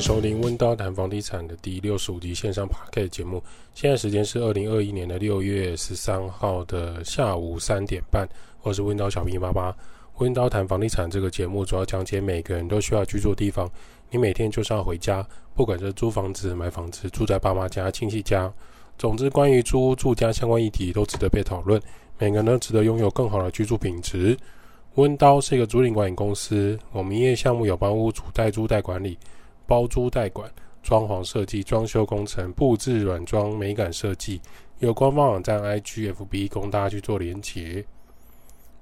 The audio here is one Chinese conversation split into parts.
迎收听温刀谈房地产的第六十五集线上 Podcast 节目。现在时间是二零二一年的六月十三号的下午三点半。我是温刀小兵妈妈。温刀谈房地产这个节目主要讲解每个人都需要居住的地方。你每天就是要回家，不管是租房子、买房子、住在爸妈家、亲戚家，总之关于租屋住家相关议题都值得被讨论。每个人都值得拥有更好的居住品质。温刀是一个租赁管理公司，我们营业项目有帮屋主代租代管理。包租代管、装潢设计、装修工程、布置软装、美感设计，有官方网站 IGFB 供大家去做连结。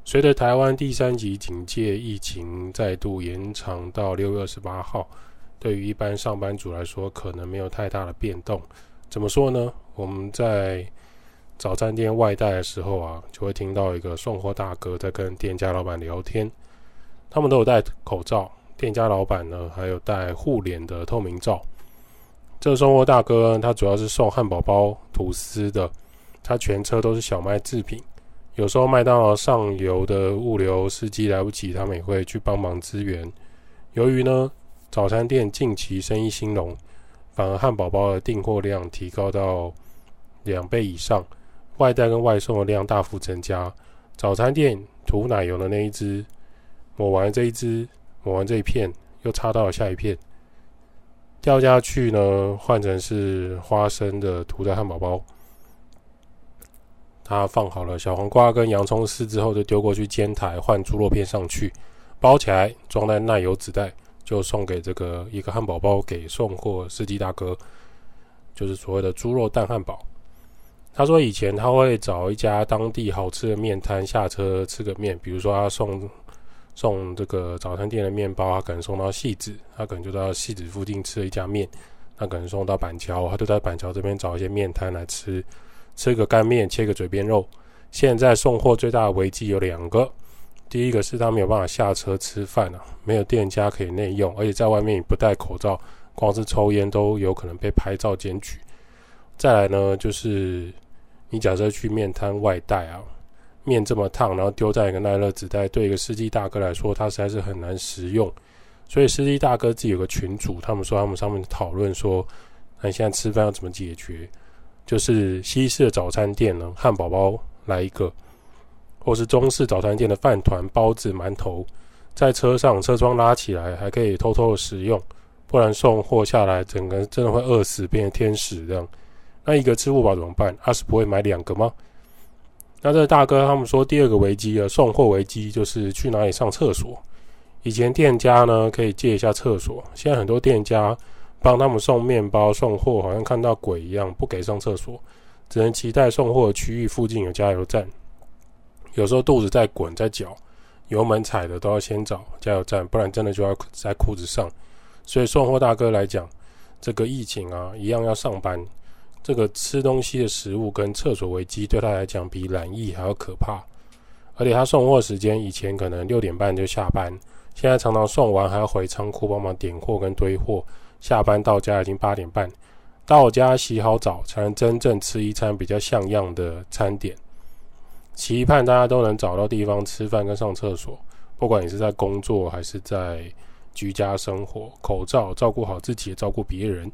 随着台湾第三级警戒疫情再度延长到六月二十八号，对于一般上班族来说，可能没有太大的变动。怎么说呢？我们在早餐店外带的时候啊，就会听到一个送货大哥在跟店家老板聊天，他们都有戴口罩。店家老板呢，还有戴护脸的透明罩。这送货大哥他主要是送汉堡包、吐司的，他全车都是小麦制品。有时候麦当劳上游的物流司机来不及，他们也会去帮忙支援。由于呢，早餐店近期生意兴隆，反而汉堡包的订货量提高到两倍以上，外带跟外送的量大幅增加。早餐店涂奶油的那一只，抹完这一只。抹完这一片，又插到了下一片，掉下去呢，换成是花生的涂在汉堡包。他放好了小黄瓜跟洋葱丝之后，就丢过去煎台换猪肉片上去，包起来装在奶油纸袋，就送给这个一个汉堡包给送货司机大哥，就是所谓的猪肉蛋汉堡。他说以前他会找一家当地好吃的面摊下车吃个面，比如说他送。送这个早餐店的面包，他可能送到汐止，他可能就到汐止附近吃了一家面。他可能送到板桥，他就在板桥这边找一些面摊来吃，吃个干面，切个嘴边肉。现在送货最大的危机有两个，第一个是他没有办法下车吃饭啊，没有店家可以内用，而且在外面你不戴口罩，光是抽烟都有可能被拍照检举。再来呢，就是你假设去面摊外带啊。面这么烫，然后丢在一个耐热纸袋，对一个司机大哥来说，他实在是很难食用。所以司机大哥自己有个群组，他们说他们上面讨论说，那现在吃饭要怎么解决？就是西式的早餐店呢，汉堡包来一个，或是中式早餐店的饭团、包子、馒头，在车上车窗拉起来，还可以偷偷的食用，不然送货下来，整个真的会饿死，变成天使这样。那一个吃不饱怎么办？他是不会买两个吗？那这大哥他们说，第二个危机啊，送货危机就是去哪里上厕所。以前店家呢可以借一下厕所，现在很多店家帮他们送面包、送货，好像看到鬼一样，不给上厕所，只能期待送货区域附近有加油站。有时候肚子在滚在搅，油门踩的都要先找加油站，不然真的就要在裤子上。所以送货大哥来讲，这个疫情啊，一样要上班。这个吃东西的食物跟厕所危机对他来讲比染疫还要可怕，而且他送货时间以前可能六点半就下班，现在常常送完还要回仓库帮忙点货跟堆货，下班到家已经八点半，到家洗好澡才能真正吃一餐比较像样的餐点。期盼大家都能找到地方吃饭跟上厕所，不管你是在工作还是在居家生活，口罩照顾好自己，也照顾别人。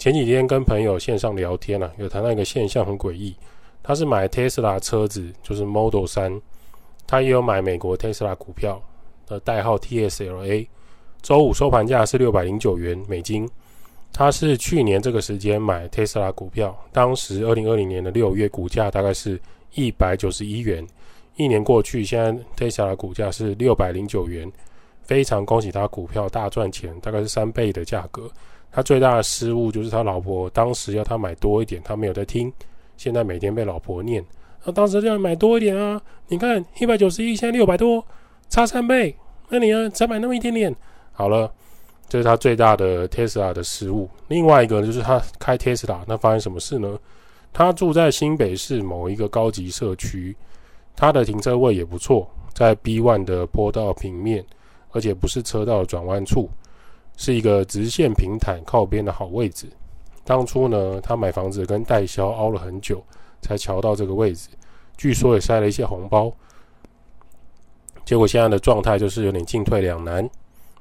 前几天跟朋友线上聊天啊，有谈到一个现象很诡异。他是买 Tesla 车子，就是 Model 3，他也有买美国 Tesla 股票的代号 TSLA。周五收盘价是六百零九元美金。他是去年这个时间买 Tesla 股票，当时二零二零年的六月股价大概是一百九十一元。一年过去，现在 Tesla 股价是六百零九元，非常恭喜他股票大赚钱，大概是三倍的价格。他最大的失误就是他老婆当时要他买多一点，他没有在听。现在每天被老婆念，他当时就要买多一点啊！你看一百九十一，现在六百多，差三倍。那你要才买那么一点点。好了，这是他最大的 Tesla 的失误。另外一个就是他开 Tesla，那发生什么事呢？他住在新北市某一个高级社区，他的停车位也不错，在 B1 的坡道平面，而且不是车道转弯处。是一个直线平坦靠边的好位置。当初呢，他买房子跟代销凹了很久，才瞧到这个位置。据说也塞了一些红包。结果现在的状态就是有点进退两难。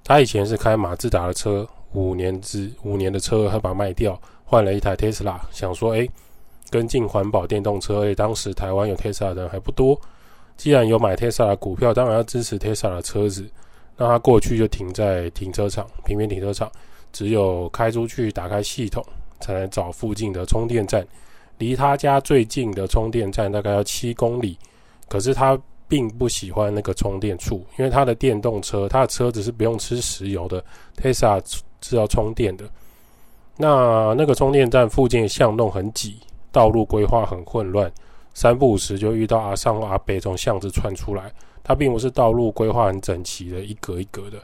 他以前是开马自达的车，五年之五年的车，他把卖掉，换了一台 Tesla，想说，哎，跟进环保电动车。哎，当时台湾有 Tesla 的人还不多，既然有买 Tesla 的股票，当然要支持 Tesla 的车子。那他过去就停在停车场，平面停车场，只有开出去打开系统，才能找附近的充电站。离他家最近的充电站大概要七公里，可是他并不喜欢那个充电处，因为他的电动车，他的车子是不用吃石油的，Tesla 是要充电的。那那个充电站附近巷弄很挤，道路规划很混乱，三不五时就遇到阿上阿北从巷子窜出来。它并不是道路规划很整齐的，一格一格的，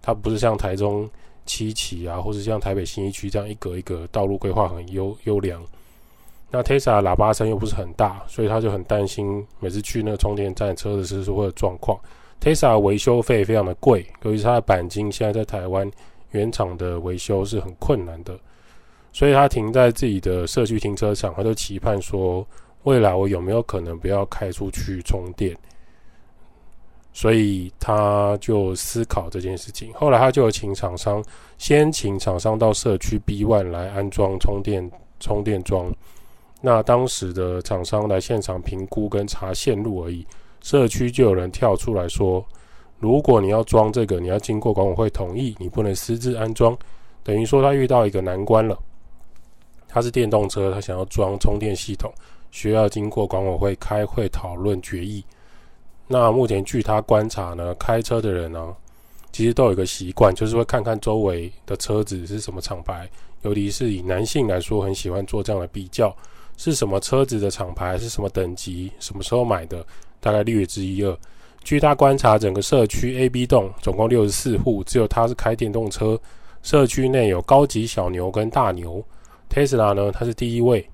它不是像台中七期啊，或是像台北新一区这样一格一格道路规划很优优良。那 Tesla 喇叭声又不是很大，所以他就很担心每次去那个充电站车子是不是会有状况。Tesla 维修费非常的贵，由于它的钣金现在在台湾原厂的维修是很困难的，所以他停在自己的社区停车场，他就期盼说未来我有没有可能不要开出去充电。所以他就思考这件事情。后来他就请厂商，先请厂商到社区 B1 来安装充电充电桩。那当时的厂商来现场评估跟查线路而已，社区就有人跳出来说：如果你要装这个，你要经过管委会同意，你不能私自安装。等于说他遇到一个难关了。他是电动车，他想要装充电系统，需要经过管委会开会讨论决议。那目前据他观察呢，开车的人呢、其实都有一个习惯，就是会看看周围的车子是什么厂牌，尤其是以男性来说，很喜欢做这样的比较，是什么车子的厂牌，是什么等级，什么时候买的，大概略知一二。据他观察，整个社区 A、B 栋总共六十四户，只有他是开电动车。社区内有高级小牛跟大牛，Tesla 呢，它是第一位。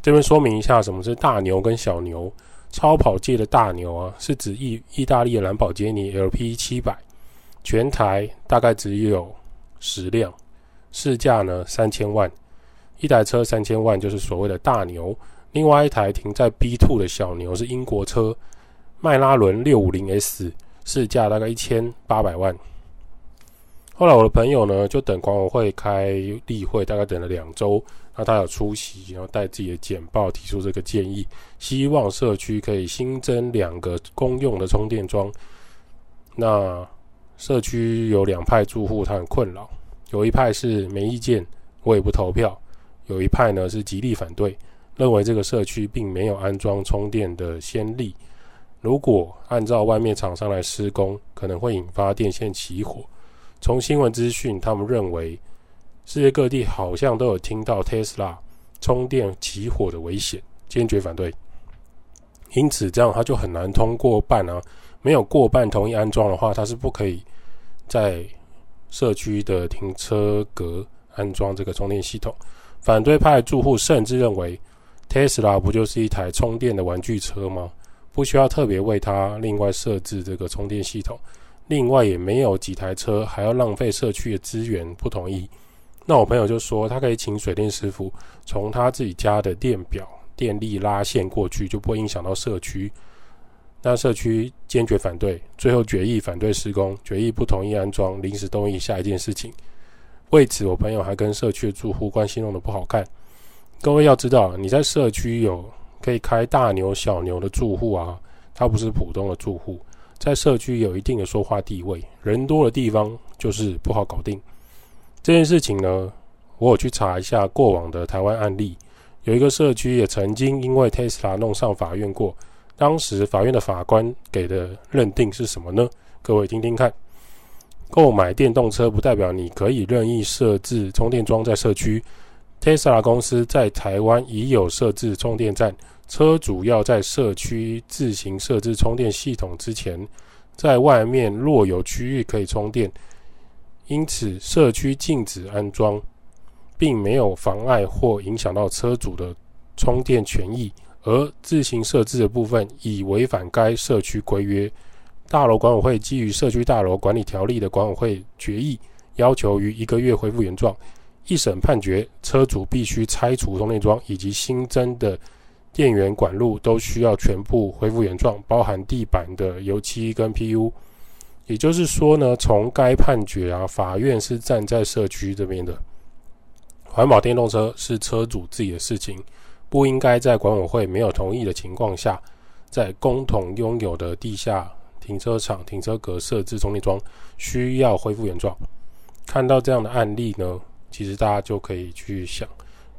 这边说明一下，什么是大牛跟小牛。超跑界的大牛啊，是指意意大利的兰博基尼 LP 七百，全台大概只有十辆，市价呢三千万，一台车三千万就是所谓的大牛。另外一台停在 B two 的小牛是英国车迈拉伦六五零 S，市价大概一千八百万。后来我的朋友呢，就等管委会开例会，大概等了两周。那他有出席，然后带自己的简报提出这个建议，希望社区可以新增两个公用的充电桩。那社区有两派住户，他很困扰，有一派是没意见，我也不投票；有一派呢是极力反对，认为这个社区并没有安装充电的先例。如果按照外面厂商来施工，可能会引发电线起火。从新闻资讯，他们认为世界各地好像都有听到 Tesla 充电起火的危险，坚决反对。因此，这样他就很难通过半啊。没有过半同意安装的话，他是不可以在社区的停车格安装这个充电系统。反对派住户甚至认为，Tesla 不就是一台充电的玩具车吗？不需要特别为它另外设置这个充电系统。另外也没有几台车，还要浪费社区的资源，不同意。那我朋友就说，他可以请水电师傅从他自己家的电表电力拉线过去，就不会影响到社区。那社区坚决反对，最后决议反对施工，决议不同意安装，临时动议下一件事情。为此，我朋友还跟社区的住户关系弄得不好看。各位要知道，你在社区有可以开大牛小牛的住户啊，他不是普通的住户。在社区有一定的说话地位，人多的地方就是不好搞定。这件事情呢，我有去查一下过往的台湾案例，有一个社区也曾经因为 Tesla 弄上法院过。当时法院的法官给的认定是什么呢？各位听听看。购买电动车不代表你可以任意设置充电桩在社区。Tesla 公司在台湾已有设置充电站。车主要在社区自行设置充电系统之前，在外面若有区域可以充电，因此社区禁止安装，并没有妨碍或影响到车主的充电权益。而自行设置的部分已违反该社区规约。大楼管委会基于社区大楼管理条例的管委会决议，要求于一个月恢复原状。一审判决，车主必须拆除充电桩以及新增的。电源管路都需要全部恢复原状，包含地板的油漆跟 PU。也就是说呢，从该判决啊，法院是站在社区这边的。环保电动车是车主自己的事情，不应该在管委会没有同意的情况下，在共同拥有的地下停车场停车格设置充电桩，需要恢复原状。看到这样的案例呢，其实大家就可以去想，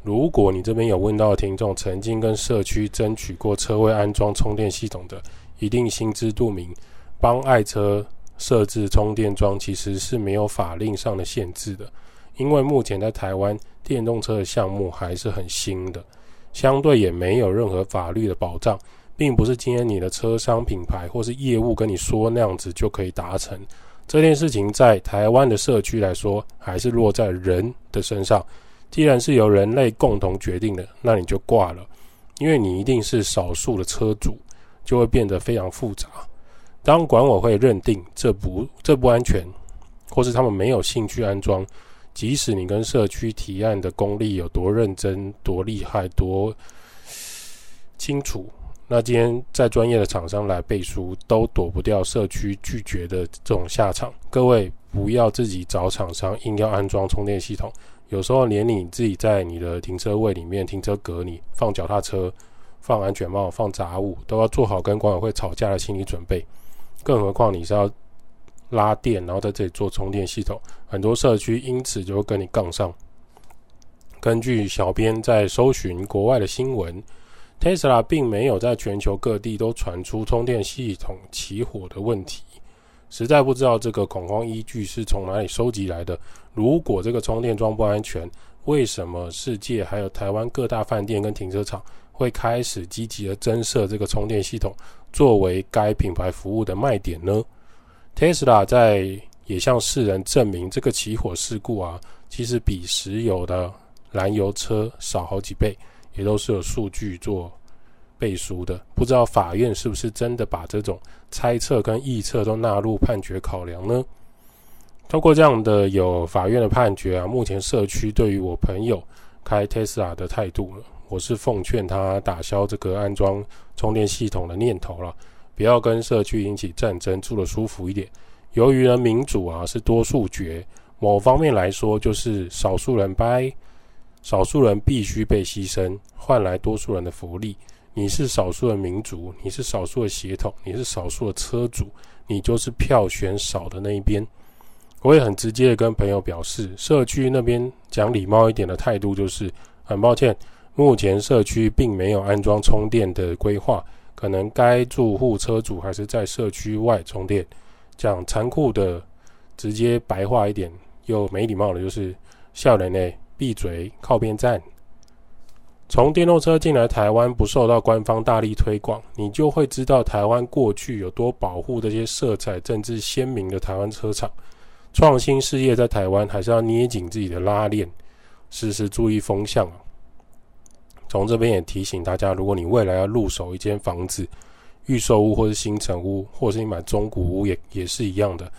如果你这边有问到听众曾经跟社区争取过车位安装充电系统的，一定心知肚明，帮爱车。设置充电桩其实是没有法令上的限制的，因为目前在台湾电动车的项目还是很新的，相对也没有任何法律的保障，并不是今天你的车商品牌或是业务跟你说那样子就可以达成。这件事情在台湾的社区来说，还是落在人的身上。既然是由人类共同决定的，那你就挂了，因为你一定是少数的车主，就会变得非常复杂。当管委会认定这不这不安全，或是他们没有兴趣安装，即使你跟社区提案的功力有多认真、多厉害、多清楚，那今天再专业的厂商来背书，都躲不掉社区拒绝的这种下场。各位不要自己找厂商硬要安装充电系统，有时候连你自己在你的停车位里面、停车格里放脚踏车、放安全帽、放杂物，都要做好跟管委会吵架的心理准备。更何况你是要拉电，然后在这里做充电系统，很多社区因此就会跟你杠上。根据小编在搜寻国外的新闻，Tesla 并没有在全球各地都传出充电系统起火的问题，实在不知道这个恐慌依据是从哪里收集来的。如果这个充电桩不安全，为什么世界还有台湾各大饭店跟停车场会开始积极的增设这个充电系统？作为该品牌服务的卖点呢，Tesla 在也向世人证明，这个起火事故啊，其实比石油的燃油车少好几倍，也都是有数据做背书的。不知道法院是不是真的把这种猜测跟臆测都纳入判决考量呢？通过这样的有法院的判决啊，目前社区对于我朋友开 Tesla 的态度了。我是奉劝他打消这个安装充电系统的念头了，不要跟社区引起战争，住得舒服一点。由于呢，民主啊是多数决，某方面来说就是少数人掰，少数人必须被牺牲，换来多数人的福利。你是少数的民族，你是少数的血统，你是少数的车主，你就是票选少的那一边。我也很直接的跟朋友表示，社区那边讲礼貌一点的态度就是，很抱歉。目前社区并没有安装充电的规划，可能该住户车主还是在社区外充电。讲残酷的、直接白话一点又没礼貌的，就是笑人呢，闭嘴，靠边站。从电动车进来台湾不受到官方大力推广，你就会知道台湾过去有多保护这些色彩政治鲜明的台湾车厂。创新事业在台湾还是要捏紧自己的拉链，时时注意风向。从这边也提醒大家，如果你未来要入手一间房子，预售屋或是新城屋，或是你买中古屋也也是一样的。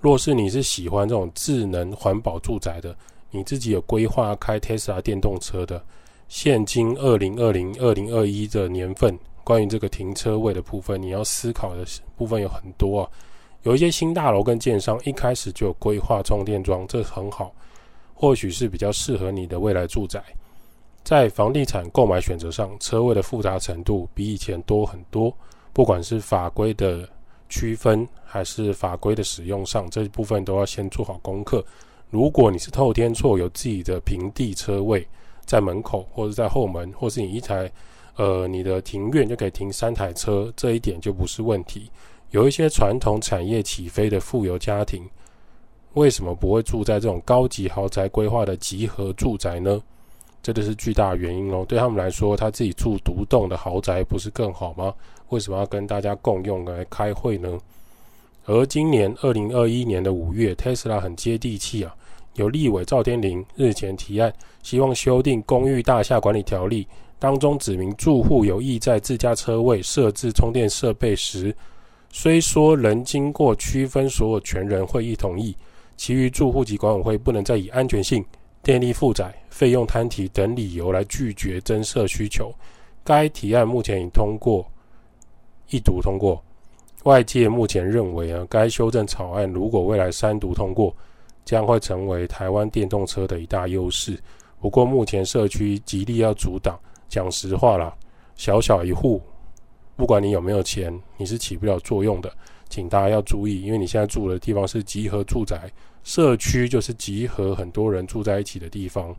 若是你是喜欢这种智能环保住宅的，你自己有规划开 Tesla 电动车的，现今二零二零、二零二一的年份，关于这个停车位的部分，你要思考的部分有很多啊。有一些新大楼跟建商一开始就有规划充电桩，这很好，或许是比较适合你的未来住宅。在房地产购买选择上，车位的复杂程度比以前多很多。不管是法规的区分，还是法规的使用上，这一部分都要先做好功课。如果你是透天厝，有自己的平地车位在门口，或者在后门，或是你一台呃你的庭院就可以停三台车，这一点就不是问题。有一些传统产业起飞的富有家庭，为什么不会住在这种高级豪宅规划的集合住宅呢？这就是巨大的原因哦。对他们来说，他自己住独栋的豪宅不是更好吗？为什么要跟大家共用来开会呢？而今年二零二一年的五月，Tesla 很接地气啊，有立委赵天麟日前提案，希望修订公寓大厦管理条例，当中指明住户有意在自家车位设置充电设备时，虽说仍经过区分所有权人会议同意，其余住户及管委会不能再以安全性。电力负载、费用摊提等理由来拒绝增设需求。该提案目前已通过一读通过，外界目前认为啊，该修正草案如果未来三读通过，将会成为台湾电动车的一大优势。不过目前社区极力要阻挡。讲实话啦，小小一户，不管你有没有钱，你是起不了作用的。请大家要注意，因为你现在住的地方是集合住宅，社区就是集合很多人住在一起的地方。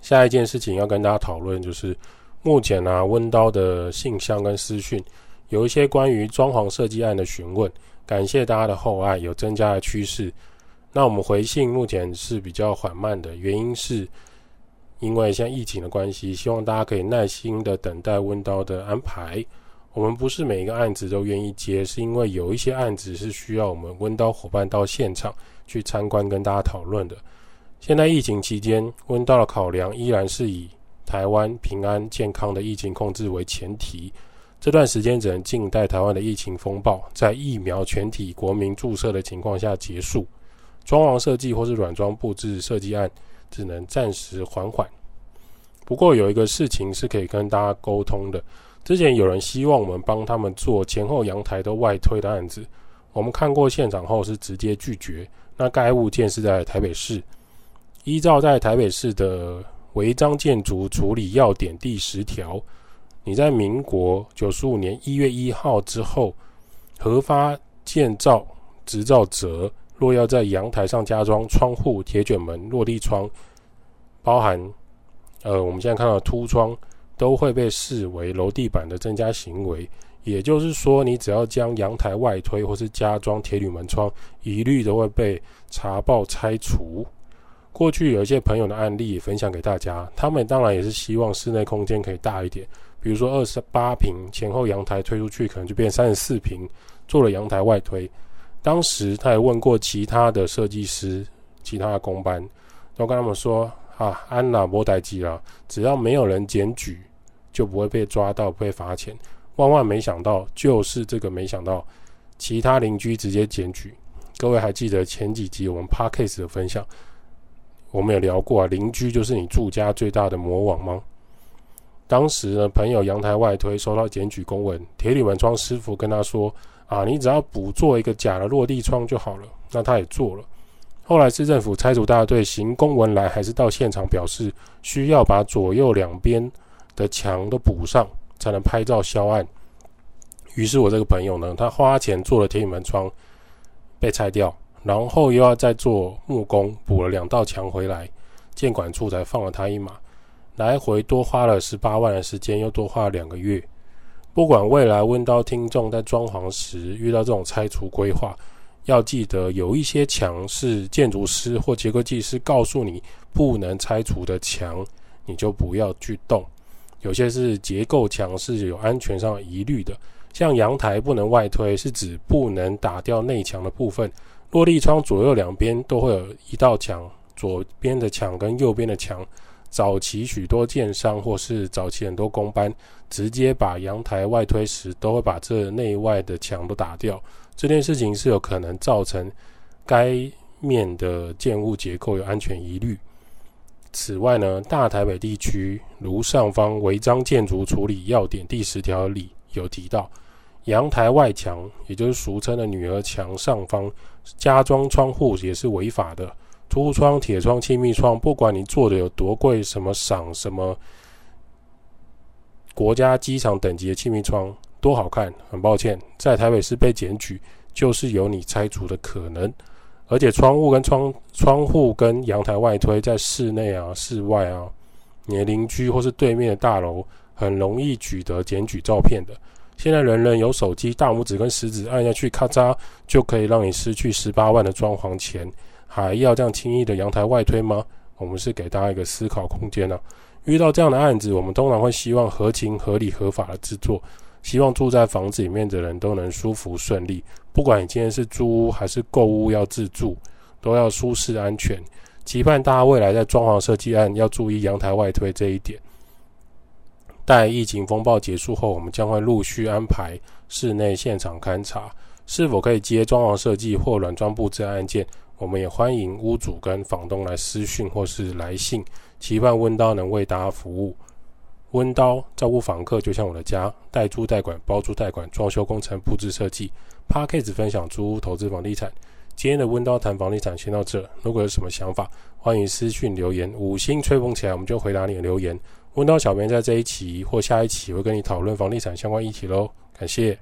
下一件事情要跟大家讨论，就是目前啊，温刀的信箱跟私讯有一些关于装潢设计案的询问，感谢大家的厚爱，有增加的趋势。那我们回信目前是比较缓慢的，原因是。因为现在疫情的关系，希望大家可以耐心的等待温刀的安排。我们不是每一个案子都愿意接，是因为有一些案子是需要我们温刀伙伴到现场去参观跟大家讨论的。现在疫情期间，温叨的考量依然是以台湾平安健康的疫情控制为前提。这段时间只能静待台湾的疫情风暴在疫苗全体国民注射的情况下结束。装潢设计或是软装布置设计案。只能暂时缓缓。不过有一个事情是可以跟大家沟通的。之前有人希望我们帮他们做前后阳台都外推的案子，我们看过现场后是直接拒绝。那该物件是在台北市，依照在台北市的违章建筑处理要点第十条，你在民国九十五年一月一号之后核发建造执照者。若要在阳台上加装窗户、铁卷门、落地窗，包含呃我们现在看到的凸窗，都会被视为楼地板的增加行为。也就是说，你只要将阳台外推或是加装铁铝门窗，一律都会被查报拆除。过去有一些朋友的案例分享给大家，他们当然也是希望室内空间可以大一点，比如说二十八平前后阳台推出去，可能就变三十四平，做了阳台外推。当时他也问过其他的设计师、其他的工班，都跟他们说：“啊，安娜莫代机了，只要没有人检举，就不会被抓到，不会罚钱。”万万没想到，就是这个没想到，其他邻居直接检举。各位还记得前几集我们 Podcast 的分享，我们有聊过啊，邻居就是你住家最大的魔王吗？当时呢，朋友阳台外推收到检举公文，铁铝门窗师傅跟他说。啊，你只要补做一个假的落地窗就好了。那他也做了。后来市政府拆除大队行公文来，还是到现场表示需要把左右两边的墙都补上，才能拍照销案。于是我这个朋友呢，他花钱做了铁门窗，被拆掉，然后又要再做木工补了两道墙回来，建管处才放了他一马。来回多花了十八万的时间，又多花了两个月。不管未来温叨听众在装潢时遇到这种拆除规划，要记得有一些墙是建筑师或结构技师告诉你不能拆除的墙，你就不要去动。有些是结构墙是有安全上疑虑的，像阳台不能外推，是指不能打掉内墙的部分。落地窗左右两边都会有一道墙，左边的墙跟右边的墙。早期许多建商或是早期很多工班，直接把阳台外推时，都会把这内外的墙都打掉。这件事情是有可能造成该面的建物结构有安全疑虑。此外呢，大台北地区如上方违章建筑处理要点第十条里有提到，阳台外墙，也就是俗称的女儿墙上方加装窗户也是违法的。凸窗、铁窗、气密窗，不管你做的有多贵，什么赏、什么国家机场等级的气密窗，多好看。很抱歉，在台北市被检举，就是有你拆除的可能。而且窗户跟窗窗户跟阳台外推，在室内啊、室外啊，你的邻居或是对面的大楼，很容易取得检举照片的。现在人人有手机，大拇指跟食指按下去，咔嚓，就可以让你失去十八万的装潢钱。还要这样轻易的阳台外推吗？我们是给大家一个思考空间呢、啊。遇到这样的案子，我们通常会希望合情合理合法的制作，希望住在房子里面的人都能舒服顺利。不管你今天是租屋还是购屋要自住，都要舒适安全。期盼大家未来在装潢设计案要注意阳台外推这一点。待疫情风暴结束后，我们将会陆续安排室内现场勘查，是否可以接装潢设计或软装布置案件。我们也欢迎屋主跟房东来私讯或是来信，期盼温刀能为大家服务。温刀照顾房客就像我的家，代租代管、包租代管、装修工程、布置设计。Parkes 分享租屋投资房地产。今天的温刀谈房地产先到这。如果有什么想法，欢迎私讯留言。五星吹捧起来，我们就回答你的留言。温刀小编在这一期或下一期会跟你讨论房地产相关议题喽。感谢。